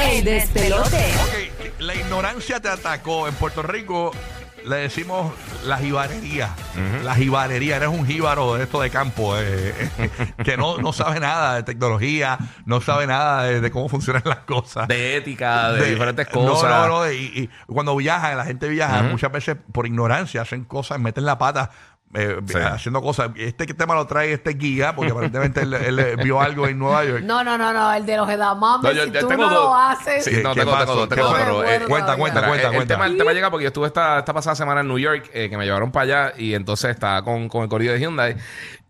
El despelote. Ok, la ignorancia te atacó. En Puerto Rico le decimos la jibarería. La jibarería. Eres un jíbaro de esto de campo, eh, que no, no sabe nada de tecnología, no sabe nada de, de cómo funcionan las cosas. de ética, de, De- diferentes no, cosas. No, no, y, y cuando viajan, la gente viaja, muchas veces por ignorancia hacen cosas, meten la pata. Eh, Sí. haciendo cosas. Este tema lo trae este guía, porque aparentemente él, él vio algo en Nueva York. No, no, no, no, el de los edamames, No, yo- si tú no lo haces. Sí, ¿Qué- no, tengo, tengo, ¿Qué tengo, eh, cuenta, cuenta, Mira, cuenta, el, cuenta. Tema, el tema llega porque yo estuve esta, esta pasada semana en New York, eh, que me llevaron para allá y entonces estaba con, con el corrido de Hyundai.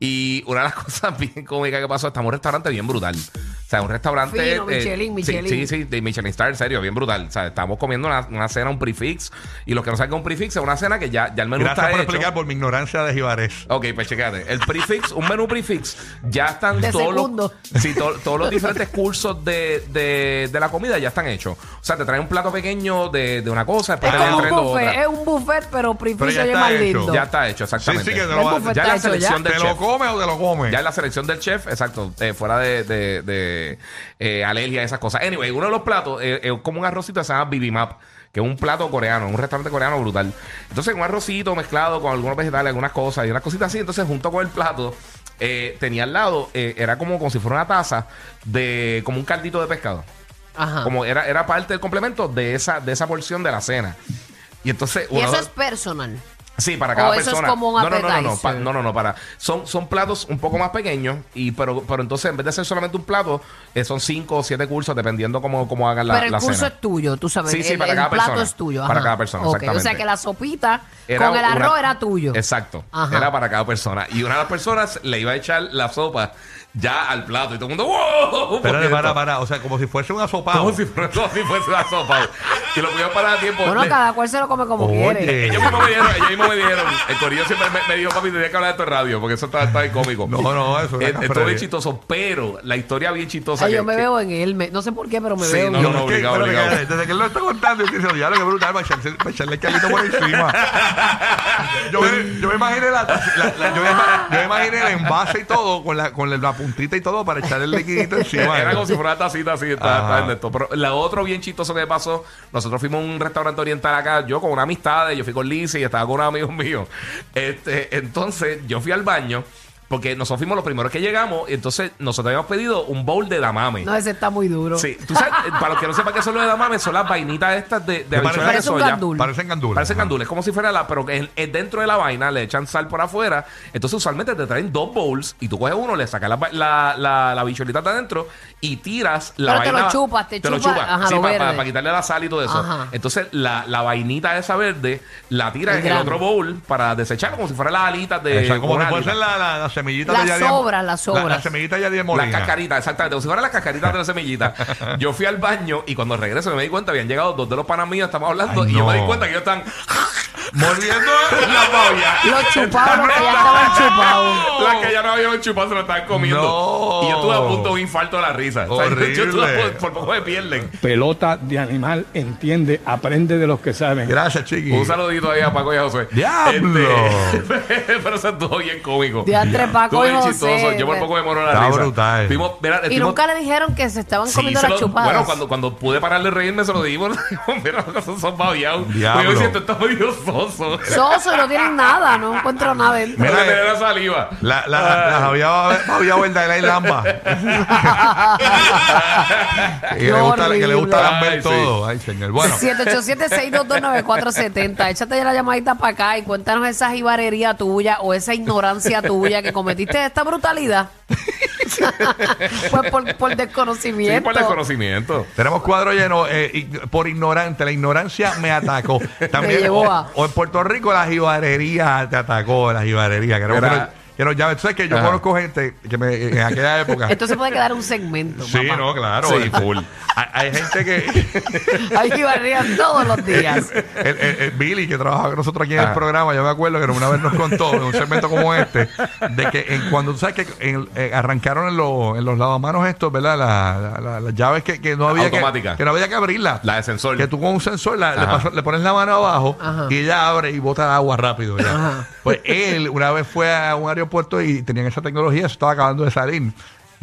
Y una de las cosas bien cómicas que pasó, estamos en un restaurante bien brutal. O sea, un restaurante. Fino, Michelin, Michelin. Sí, sí, de Michelin Star, en serio, bien brutal. O sea, estamos comiendo una, una cena, un prefix. Y los que no saben un prefix es una cena que ya, ya el menú Gracias está por hecho. explicar por mi ignorancia de jibares. Ok, pues chequéate. El prefix, un menú prefix, ya están De todos segundo. los, sí, to- todos los diferentes cursos de, de, de la comida ya están hechos. O sea, te traen un plato pequeño de, de una cosa, Es después te como un traen lo buffet, otra. es un buffet, pero oye está más hecho. lindo. Ya está hecho, exactamente. Sí, sí, que te lo, va- ya la selección ya. del ¿Te lo chef. comes o te lo comes? Ya es la selección del chef, exacto, eh, fuera de, de, de eh, alergia y esas cosas. Anyway, uno de los platos eh, es como un arrocito que se llama bibimbap, que es un plato coreano, un restaurante coreano brutal. Entonces, un arrocito mezclado con algunos vegetales, algunas cosas y unas cositas así. Entonces, junto con el plato, eh, tenía al lado, eh, era como, como si fuera una taza de como un caldito de pescado. Ajá. Como era, era parte del complemento de esa, de esa porción de la cena. Y entonces, y eso es personal. Sí, para cada O eso es persona. como un no, no, no, no, no, pa- no, no, no, para. Son, son platos un poco más pequeños, y pero, pero entonces en vez de ser solamente un plato, eh, son cinco o siete cursos, dependiendo cómo, cómo hagan la, pero el la curso cena. es tuyo, tú sabes. Sí, sí, el, para el cada plato persona. es tuyo. Para cada persona, Ok, O exactamente. sea que la sopita Era con el arroz una- era tuyo. Exacto. Ajá. Era para cada persona. Y una de las personas le iba a echar la sopa ya al plato. Y todo el mundo, ¡wow! Pero Porque para, esto- para, o sea, como si fuese una sopa. Como si fuese, como si fuese la sopa. y lo pudieron parar a tiempo. Bueno, cada cual se lo come como Oye. quiere. ellos mismos me dijeron, ellos mismos me dijeron, el corillo siempre me, me dijo, papi, tenía que hablar de esto en radio, porque eso está, está bien cómico. No, no, eso es una Es- es chistoso, pero la historia bien chistosa. Ay, que- yo me que- veo en él. me- no sé por qué, pero me Sí, veo en no, él. no, que, obligado, pero que obligado. desde que él lo está contando, yo estoy diciendo, ya lo que brutal, para echarle, para echarle el calito por encima. yo, me, yo me imaginé la, la- la- yo, me, yo me imaginé el envase y todo, con la, con la puntita y todo, para echarle el liquidito encima. Era como si fuera una tacita así, está, está en esto. Pero la otro bien chistoso que pasó, nosotros fuimos a un restaurante oriental acá, yo con una amistad, yo fui con Lizzie y estaba con unos amigos míos. Este, entonces, yo fui al baño, porque nosotros fuimos los primeros que llegamos, y entonces nosotros habíamos pedido un bowl de damame. No, ese está muy duro. Sí, tú sabes, para los que no sepan qué son los de damame, son las vainitas estas de, de habichuelas de parece un soya. gandul. Parecen gandules. Parece Ajá. candules, como si fuera la, pero que es, es dentro de la vaina, le echan sal por afuera. Entonces, usualmente te traen dos bowls y tú coges uno, le sacas la, la, la, la bichuelita de adentro y tiras la Pero te vaina. lo chupas, te lo chupas, chupas. ajá, sí, lo para verde. quitarle la sal y todo eso. Ajá. Entonces, la, la vainita esa verde la tiras en el otro bowl para desechar como si fuera las alitas de. Exacto, como una si alita. fuesen la, la, la semillita Las de Yadier- sobras, las sobras. La, la semillita de Yadier Las Molina. cascaritas, exactamente. Como si fueran las cascaritas de la semillita. Yo fui al baño y cuando regreso me di cuenta, habían llegado dos de los panas míos, estamos hablando, Ay, y yo me di cuenta que ellos están Mordiendo la pavia. Los chupados, los que ya estaban chupados. Las que ya no habían chupado se lo estaban comiendo. No. Y yo estuve a punto de un infarto de la risa. O sea, yo- estuve Horrible. punto- por poco me pierden. pelota de animal, entiende, aprende de los que saben. Gracias, chiqui. Un saludito ahí a Paco y a José. ¡Diablo! Este, pero eso estuvo bien cómico. Diantre, Paco y José. chistoso. Yo por poco me muero de la Está risa. brutal. Mira, Y estuvimos- nunca le dijeron que se estaban Sí, comiendo se las lo- chupadas. Bueno, cuando, cuando pude parar de reírme, se lo dijimos. Mira, esos son babiados. Diablo. Yo me siento, está medio soso. Soso y no tienen nada, no encuentro nada dentro. Mira, Mira, la saliva. La, la, la Javier Javier Verdaguer y Lamba. que, le gusta, que le gusta lamber Ay, sí. todo. Ay, señor. Bueno, 787-622-9470. Échate ya la llamadita para acá y cuéntanos esa jibarería tuya o esa ignorancia tuya que cometiste esta brutalidad. pues por, por Sí, desconocimiento. por desconocimiento. tenemos cuadro lleno eh, y- por ignorante. La ignorancia me atacó. También, llevó o, a- o en Puerto Rico la jibarería te atacó. La jibarería. Que, Era- que llamen. Tú sabes que yo Ajá. conozco gente que me, en aquella época. Esto se puede quedar un segmento. Sí, no, claro. Sí, full. Hay, hay gente que. Hay jibarerías todos los días. el, el- el Billy, que trabaja con nosotros aquí en el programa, yo me acuerdo que una vez nos contó en un segmento como este, de que en, cuando tú sabes que en- eh, arrancaron en, los en los lavamanos estos, ¿verdad? La- la- la- las llaves que, que no había que, Automática. que no había que abrirla. La de sensor. Que tú con un sensor la- le, le pones la mano abajo Ajá. y ella abre y bota agua rápido. ya. Pues él una vez fue a un aeropuerto y tenían esa tecnología, se estaba acabando de salir.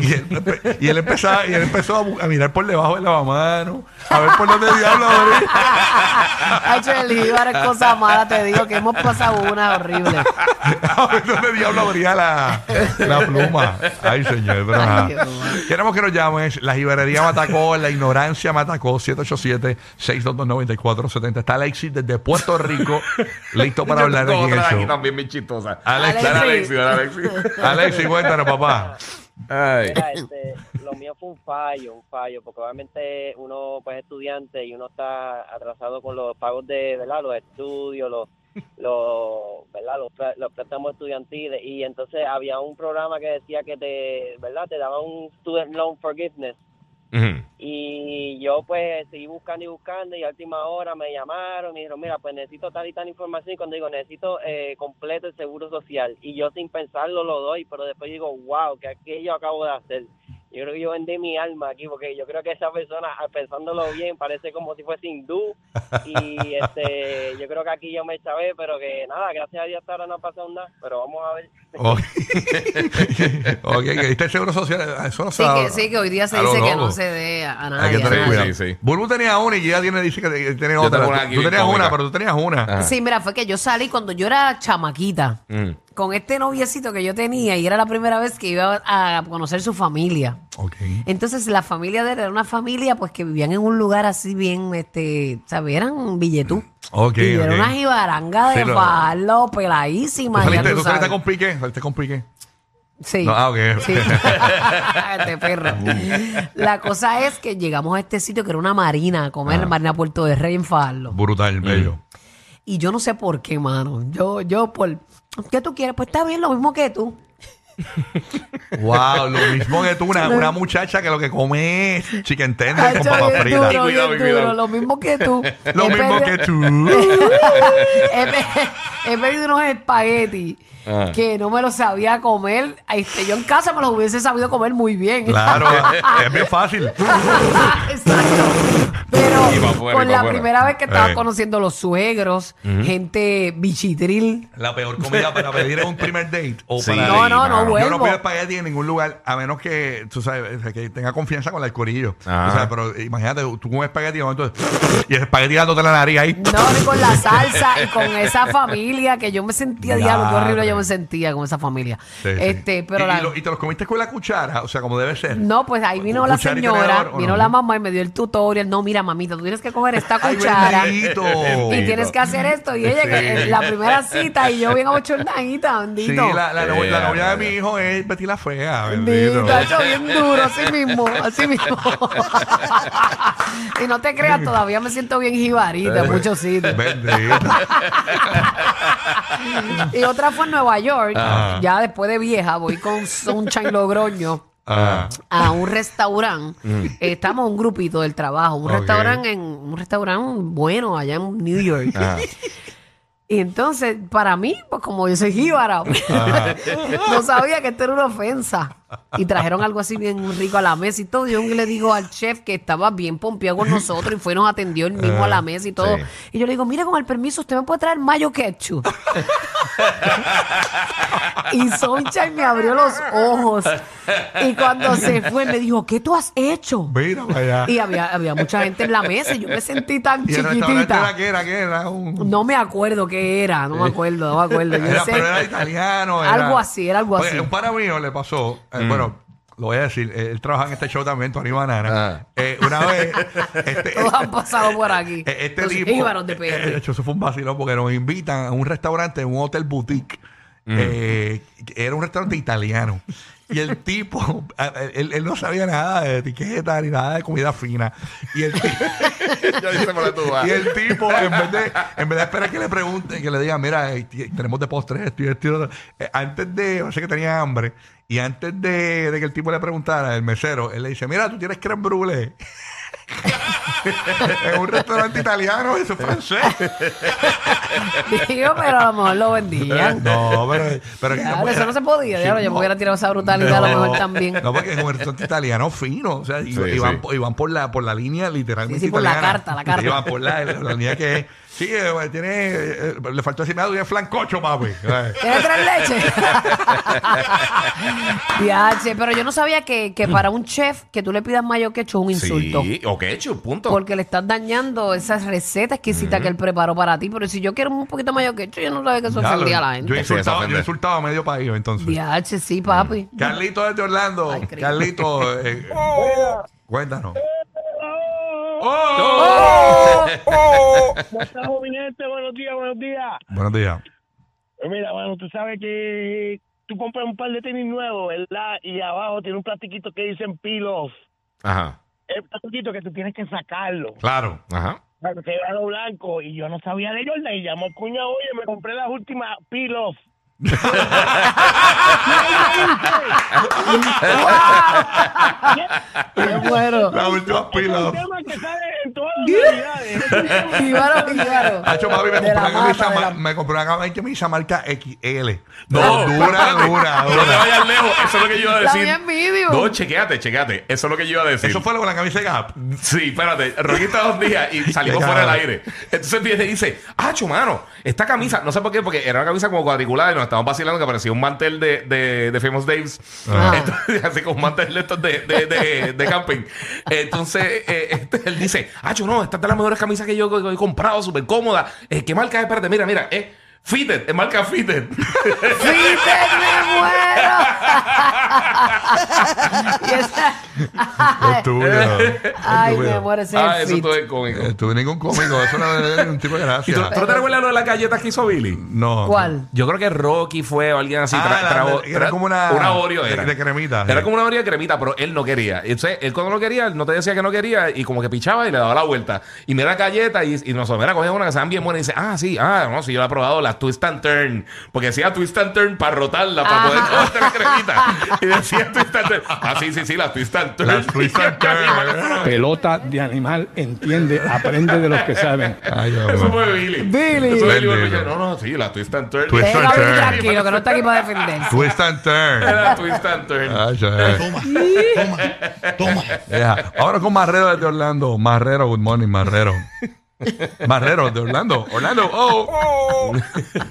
Y él, y él empezaba, y él empezó a, mirar por debajo del lavamano, a ver por dónde diablo abrir. Ha hecho el jíbaro es cosa mala, te digo que hemos pasado una horrible. A ver dónde diablo abría la, la pluma. Ay, señor, pero. Queremos que nos llames. La jibarería me atacó, la ignorancia me atacó. 787-622-9470. Está Alexis desde Puerto Rico, listo para Yo hablar tengo aquí también bien chistosa. Alexis. Alexis, dale, Alexis. Alexis, cuéntanos, papá. Este, lo mío fue un fallo, un fallo, porque obviamente uno pues es estudiante y uno está atrasado con los pagos de, ¿verdad? Los estudios, los, los, ¿verdad? Los, los préstamos estudiantiles y entonces había un programa que decía que te, ¿verdad? Te daba un student loan forgiveness Y yo pues seguí buscando y buscando y a última hora me llamaron y me dijeron, mira, pues necesito tal y tal información y cuando digo necesito eh, completo el seguro social y yo sin pensarlo lo doy, pero después digo, wow, que aquello acabo de hacer. Yo creo que yo vendí mi alma aquí porque yo creo que esa persona, ah, pensándolo bien, parece como si fuese hindú y este yo creo que aquí yo me chavé, pero que nada, gracias a Dios hasta ahora no ha pasado nada, pero vamos a ver. Ok, ok, que diste el seguro social. Eso no se Sí que, sí, que hoy día se dice que no se dé a, nadie. Hay que tener cuidado. Sí, sí. Bulbu tenía una y ya tiene, dice que tiene otra. Tú, tenías cómica. una, pero tú tenías una. Ajá. Sí, mira, fue que yo salí cuando yo era chamaquita Mm. Con este noviecito que yo tenía y era la primera vez que iba a conocer su familia. Ok. Entonces la familia de él era una familia pues que vivían en un lugar así bien, este, ¿sabes? Eran billetú. Ok, y era una jibaranga de Sí, palo, ¿Tú peladísima. ya saliste, tú tú saliste con Piqué? ¿Saliste con Piqué? Sí. No, ah, ok. Sí. este perro. La cosa es que llegamos a este sitio que era una marina, a comer marina Puerto de Rey en Fajardo. Brutal, bello. Y yo no sé por qué, mano. Yo, yo por... ¿Qué tú quieres? Pues está bien, lo mismo que tú. Wow, lo mismo que tú, una, una muchacha que lo que come es chicken tender Ay, con yo, papas bien fritas. duro, Cuidado, bien cuidado. duro, lo mismo que tú. Lo He mismo que tú. he, pe- he pedido unos espaguetis Ah. que no me los sabía comer. Este, yo en casa me los hubiese sabido comer muy bien. Claro, es bien fácil. Exacto. Pero Y pa' afuera, con la afuera. primera vez que estaba Eh. conociendo los suegros, gente bichitril. La peor comida para pedir un primer date o Sí, para No, no, no vuelvo. Yo no pido espagueti en ningún lugar, a menos que, tú sabes, que tenga confianza con el corillo. Ajá. O sea, pero imagínate, tú comes espagueti y, el espagueti dándote la nariz ahí. No, ni con la salsa y con esa familia que yo me sentía, diablo, qué horrible yo me sentía con esa familia. Sí, sí. Este, pero y, la- y lo- y te los comiste con la cuchara, o sea, como debe ser. No, pues ahí vino ¿Con la señora, tenedor vino no? la mamá y me dio el tutorial. No, mira, mamita, tú tienes que coger esta Ay, cuchara bendito. y tienes que hacer esto. Y ella, que en la primera cita, y yo bien abochornadita, Sí, bendito. la, la, no- Eh, la novia de mi hijo es Betty la Fea, bendito. Bendito, hecho bien duro, así mismo, así mismo. y no te creas, todavía me siento bien jibarita en muchos sitios. Bendito. Y otra fue en Nueva York, Ajá. ya después de vieja, voy con Sunshine Logroño. Ah, a un restaurante. Eh, Estamos un grupito del trabajo, un restaurante en un restaurante bueno allá en New York. Ajá. Y entonces, para mí, pues como yo soy jíbara, no sabía que esto era una ofensa. Y trajeron algo así bien rico a la mesa y todo. Yo le digo al chef que estaba bien pompeado con nosotros y fue, nos atendió él mismo a la mesa y todo. Sí. Y yo le digo, mire, con el permiso, usted me puede traer mayo ketchup. y Sunshine me abrió los ojos. Y cuando se fue, me dijo, ¿qué tú has hecho? mira para allá. Y había, había mucha gente en la mesa y yo me sentí tan ¿Y el restaurante era chiquitita. qué era? ¿Qué era? Un... No me acuerdo qué era, no me acuerdo, no me acuerdo. Yo Era, sé- pero era italiano. era- Algo así, era algo así. Un pana mío le pasó, eh, bueno, lo voy a decir, él trabaja en este show también, Tony Banana. Ah. Eh, una vez, este, Todos han pasado por aquí. eh, este Los tipo, de eh, de hecho, eso fue un vacilón porque nos invitan a un restaurante, un hotel boutique. Eh, era un restaurante italiano. Y el tipo, él, él no sabía nada de etiqueta ni nada de comida fina. Y el, y el tipo, en vez, de, en vez de esperar que le pregunten, que le digan, mira, tenemos de postre esto y esto y lo otro", eh, antes de, yo sé que tenía hambre, y antes de, de que el tipo le preguntara, el mesero, él le dice, mira, tú tienes creme brulee. en un restaurante italiano, eso es francés. Digo, pero a lo mejor lo vendían. No, pero, pero que eso no se podía. Diablo, yo me hubiera tirado esa brutalidad a lo mejor también. No, porque es un restaurante italiano fino. O sea, y, Sí, y van, sí. por- y van por la, por la línea literalmente Sí, sí, por la italiana. carta, la carta. Y van por la, la línea que es. Sí, eh, tiene. eh, le faltó decir nada, y es flancocho, papi. Eh. ¿Tienes tres leches? Diache, pero yo no sabía que, que para un chef que tú le pidas mayo quecho es un insulto. Sí, o ketchup, punto. Porque le estás dañando esas recetas exquisitas que él preparó para ti. Pero si yo quiero un poquito mayo quecho, yo no sabía que eso Ya, ofendía a la Yo gente. Sí, eso insultado, ofende. yo he insultado a medio país, entonces. Diache, sí, papi. Carlito desde Orlando. Ay, Cristo. Carlito, eh, cuéntanos. ¡Oh! ¿Cómo estás? Buenos días, buenos días. Buenos días. Pues mira, bueno, tú sabes que tú compras un par de tenis nuevos, ¿verdad? Y abajo tiene un plastiquito que dicen off. Ajá, El plastiquito que tú tienes que sacarlo. Claro. ajá. Para que vea lo blanco. Y yo no sabía de Jordan. Y llamó al cuñado, oye, me compré las últimas off. ¡Qué bueno! La última Es pila. un tema que sale en todas las navidades. Hacho, papi, me compré una camisa, la- me compré una camisa marca XL. No, No, dura, dura, No te vayas lejos. Eso es lo que yo iba a La decir. es. No, chequéate, chequéate. Eso es lo que yo iba a decir. Eso fue lo con la camisa de Gap. Sí, espérate. Rocky está dos días y salimos Qué fuera del aire. Entonces viene y dice, ah, mano, esta camisa, no sé por qué, porque era una camisa como cuadriculada y nos estábamos vacilando que parecía un mantel de, de, de Famous Daves. Ah. Entonces, así como un mantel de estos de, de, camping. Entonces, eh, este, él dice, ah, no, esta es de las mejores camisas que yo he comprado, súper cómoda. Eh, ¿Qué marca es? Espérate, mira, mira, es Fitted, es marca Fitted. ¡Fíjate, me muero! y esa... Estúpido. Ay, me muero ese ah, es eso el todo fit. es cómico. Estuve ningún cómico. Eso no es un tipo de ¿Y gracia. tú, tú no te recuerdas lo de las galletas que hizo Billy? No. ¿Cuál? Yo creo que Rocky fue o alguien así. Ah, tra- la- trajo- era tra- como una- Una Oreo de- era. de cremita, Era sí. como una Oreo de cremita, pero él no quería. Entonces, él cuando no quería, él no te decía que no quería y como que pichaba y le daba la vuelta. Y mira la galleta y, y nosotros, mira, cogía una que sean bien buenas y dice, ah, sí, ah, no, sí, yo la he probado, la Twist and Turn. Porque decía Twist and Turn para rotarla, para poder comerte la cremita. Y decía Twist and Turn. Ah, sí, sí, sí, la Twist and Turn. La Twist and Turn. Pelota de animal, entiende, aprende de los que saben. Ay, Eso fue Billy. Billy. Eso fue Billy. Bendito. Porque, No, no, sí, la Twist and Turn. Twist and turn. tranquilo, que no está aquí para defenderse. Twist and turn. Era Twist and Turn. Ay, ya. Ya. Ahora con Marrero desde Orlando. Marrero, good morning, Marrero. Marrero de Orlando. Orlando, oh.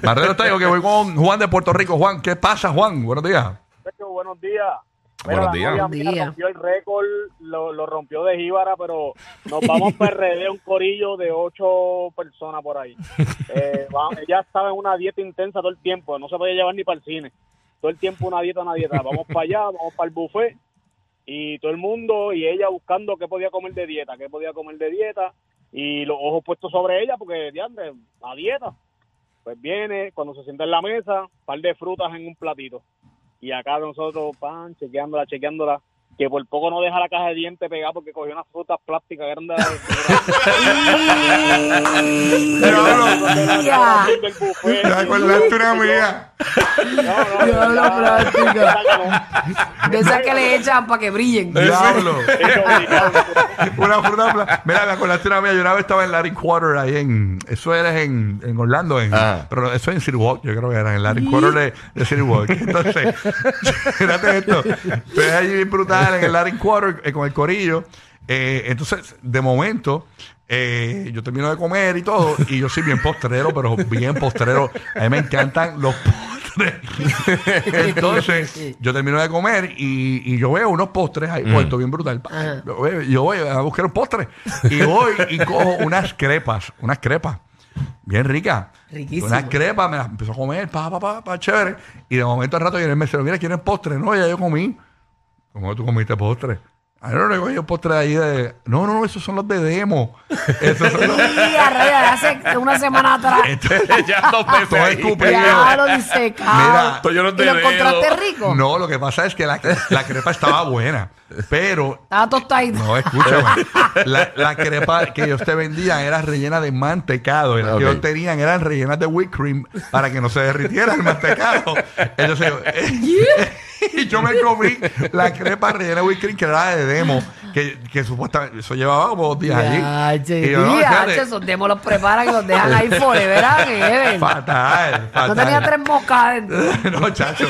Marrero está yo que voy con Juan de Puerto Rico. Juan, ¿qué pasa, Juan? Buenos días. Buenos días. Buenos la días. novia Buenos mía días. rompió el récord, lo, lo rompió de Jíbara, pero nos vamos a PRD, un corillo de ocho personas por ahí. Eh, va- ella estaba en una dieta intensa todo el tiempo, no se podía llevar ni para el cine. Todo el tiempo una dieta, una dieta. Vamos para allá, vamos para el buffet y todo el mundo y ella buscando qué podía comer de dieta, qué podía comer de dieta y los ojos puestos sobre ella porque, diantre, a dieta. Pues viene, cuando se sienta en la mesa, par de frutas en un platito. Y acá nosotros, pan, chequeándola, chequeándola, que por poco no deja la caja de dientes pegada porque cogió unas frutas plásticas grandes. Buffet. ¿Te acordaste una mía? No, no, plástica. De esas que le echan para que brillen. Diablo. Una fruta. pla- Mira, me acordaste una mía. Yo una vez estaba en Larry Quarter ahí en. Eso era en, en Orlando. En, Ah. Pero eso en City Walk. Yo creo que era en Larry Quarter de, de City Walk. Entonces, fíjate esto. Estoy allí bien brutal en el Larry Quarter eh, con el corillo. Eh, entonces, de momento. eh, yo termino de comer y todo, y yo soy bien postrero, pero bien postrero. A mí me encantan los postres. Entonces, yo termino de comer y, y yo veo unos postres ahí puestos bien brutal. Ajá. Yo voy, a buscar un postre y voy y cojo unas crepas, unas crepas bien ricas. Riquísimo. Unas crepas, me las empiezo a comer, pa, pa, pa, pa, chévere. Y de momento al rato viene el mesero, mira, ¿quieren postre? No, ya yo comí. ¿Cómo tú comiste postre? Ah, no, no, yo postre ahí de... No, no, no, esos son los de demo. Esos son los... A rayos, hace una semana atrás. Entonces, ya dos veces Todo escupido. Ya lo disecado. Mira, Estoy lleno de ¿Y lo encontraste rico? No, lo que pasa es que la, la crepa estaba buena, pero Estaba tostadito. No, escúchame. La, la crepa que ellos te vendían era rellena de mantecado. Y las que ellos tenían eran rellenas de whipped cream para que no se derritiera el mantecado. Entonces, eh, y yo me comí la crepa rellena de cream que era de demo, que, que supuestamente eso llevaba como dos días allí. Ya, Y yo, no, fíjate, esos demos los preparan y los dejan ahí forever and ever. Fatal, fatal. No tenía tres moscas adentro. no, chacho.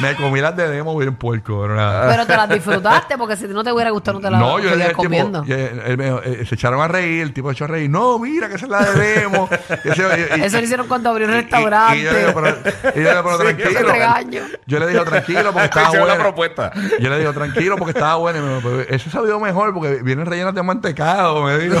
Me comí las de demo bien puerco, nada. Pero te las disfrutaste porque si no te hubiera gustado no te las No, yo le dije tipo, comiendo. él- él dijo, eh, se echaron a reír, el tipo se echó a reír. No, mira que esa es la de demo. Ese- y- Eso lo hicieron cuando abrió un y- restaurante. Y, yo le digo, pero, y yo le digo, pero Sí, tranquilo. Yo le digo, tranquilo, porque estaba la bueno. propuesta. Yo le digo, tranquilo, porque estaba bueno. Y me dijo, "Pero ese sabido mejor porque vienen rellenas de mantecado, me dijo.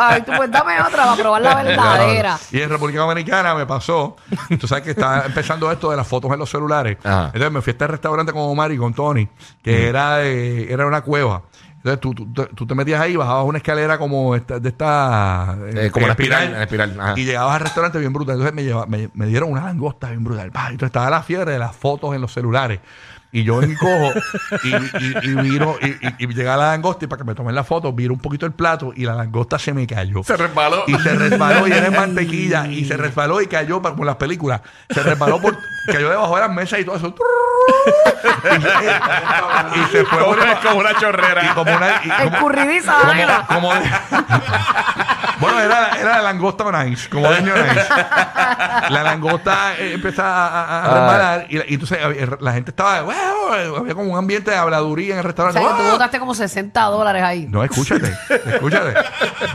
Ay, tú pues dame otra para probar la verdadera. Y en República Dominicana me pasó. Tú sabes que está empezando esto de las fotos en los celulares. Ajá. Entonces me fui a este restaurante con Omar y con Tony, que era, de- era una cueva. Entonces tú, tú, tú te metías ahí, bajabas una escalera como esta, de esta. Eh, como una espiral, una espiral, ajá. Y llegabas al restaurante bien brutal. Entonces me, lleva- me, me dieron una langosta bien brutal. Pa, Entonces estaba la fiebre de las fotos en los celulares. Y yo encojo y, y, y miro, y, y, y llega la langosta y para que me tomen la foto, viro un poquito el plato y la langosta se me cayó. Se resbaló. Y se resbaló y era en mantequilla. Y se resbaló y cayó pa- como en las películas. Se resbaló por, cayó debajo de las mesas y todo eso. y, y se fue Como, una- como una y chorrera. como una. y como- Escurridiza, como- vaina. como- bueno, era, era la langosta nice, como de nice. La langosta eh, empieza a, a- a Ah. resbalar y, y entonces la gente estaba, "Wow", había como un ambiente de habladuría en el O restaurante. sea, que tú botaste como 60 dólares ahí. No, escúchate, escúchate.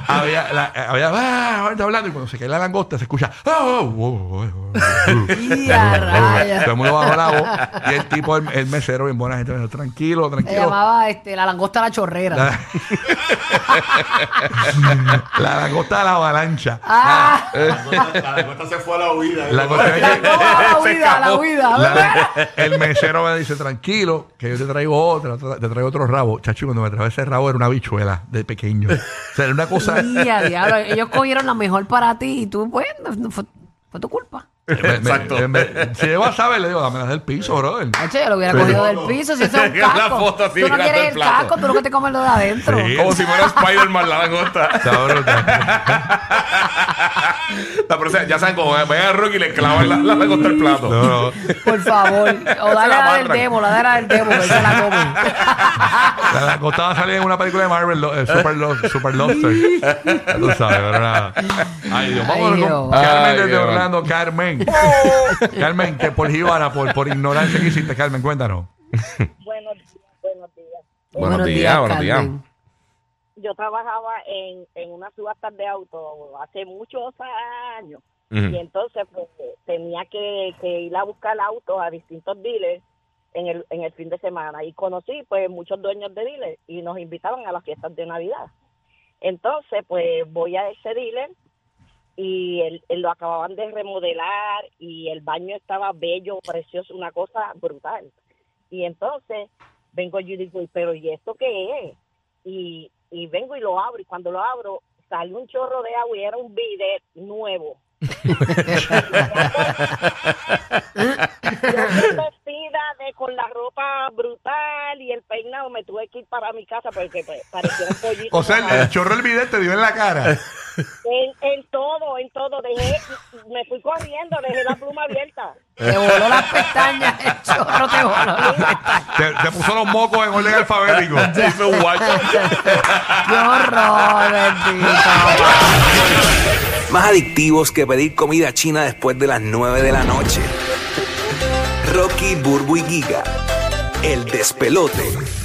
había, la, había, "Ah", gente hablando y cuando se cae la langosta se escucha, "Oh, oh, oh, oh, oh". Y a rayas. Todo el mundo bajó la voz y el tipo, el, el mesero, bien buena gente, me dijo, tranquilo, Se tranquilo. llamaba este, la langosta la chorrera. La, la langosta de la avalancha. Ah, La langosta se fue a la huida. La huida, la huida. La- el mesero me dice, tranquilo, que yo te traigo otra, te traigo otro rabo. Chacho, cuando me trajo ese rabo era una bichuela de pequeño. O sea, era una cosa... Y a diablo, ellos cogieron la mejor para ti y tú, pues, fue, fue tu culpa. Me- me- Exacto. me- me- si llego a saber, le digo, dame las del piso, brother. Hacho, yo lo hubiera cogido del piso si eso es un La casco. foto así tú no quieres el plato. casco, tú lo que te comes lo de adentro. Sí. Como si fuera Spider-Man la langosta. Próxima- ya saben cómo ven a Rocky y le clavan la, la langosta al plato. No, no. Por favor. O dale la la del demo, la de la del demo, que se la come. La langosta va a salir en una película de Marvel, lo- eh, Super, Lo- Super Lobster. Tú sabes, pero nada. Ay, Dios. Vamos Ay, con Dios. Carmen Ay, desde Dios. Orlando. Carmen. Carmen, que por jíbara, por, por ignorancia que hiciste, Carmen, cuéntanos. Buenos días, buenos días. Buenos días, buenos días. Carmen. Yo trabajaba en, en una subasta de autos hace muchos años Ujú. y entonces pues, tenía que, que ir a buscar autos a distintos dealers en el, en el fin de semana y conocí pues muchos dueños de dealers y nos invitaban a las fiestas de Navidad. Entonces pues voy a ese dealer y él, él lo acababan de remodelar y el baño estaba bello, precioso, una cosa brutal. Y entonces vengo yo y digo, pero ¿y esto qué es? Y, y vengo y lo abro y cuando lo abro sale un chorro de agua y era un bidet nuevo. Vestida de, con la ropa brutal y el peinado me tuve que ir para mi casa porque pues, parecía un pollito. O sea, el, el chorro del video te dio en la cara. Todo. Dejé, me fui corriendo, dejé la pluma abierta. Te voló las pestañas, el chorro te voló las pestañas. Te, te puso los mocos en orden alfabético. Hizo un guacho. ¡Qué horror, bendito! Más adictivos que pedir comida china después de las 9 de la noche. Rocky, Burbu y Giga. El despelote.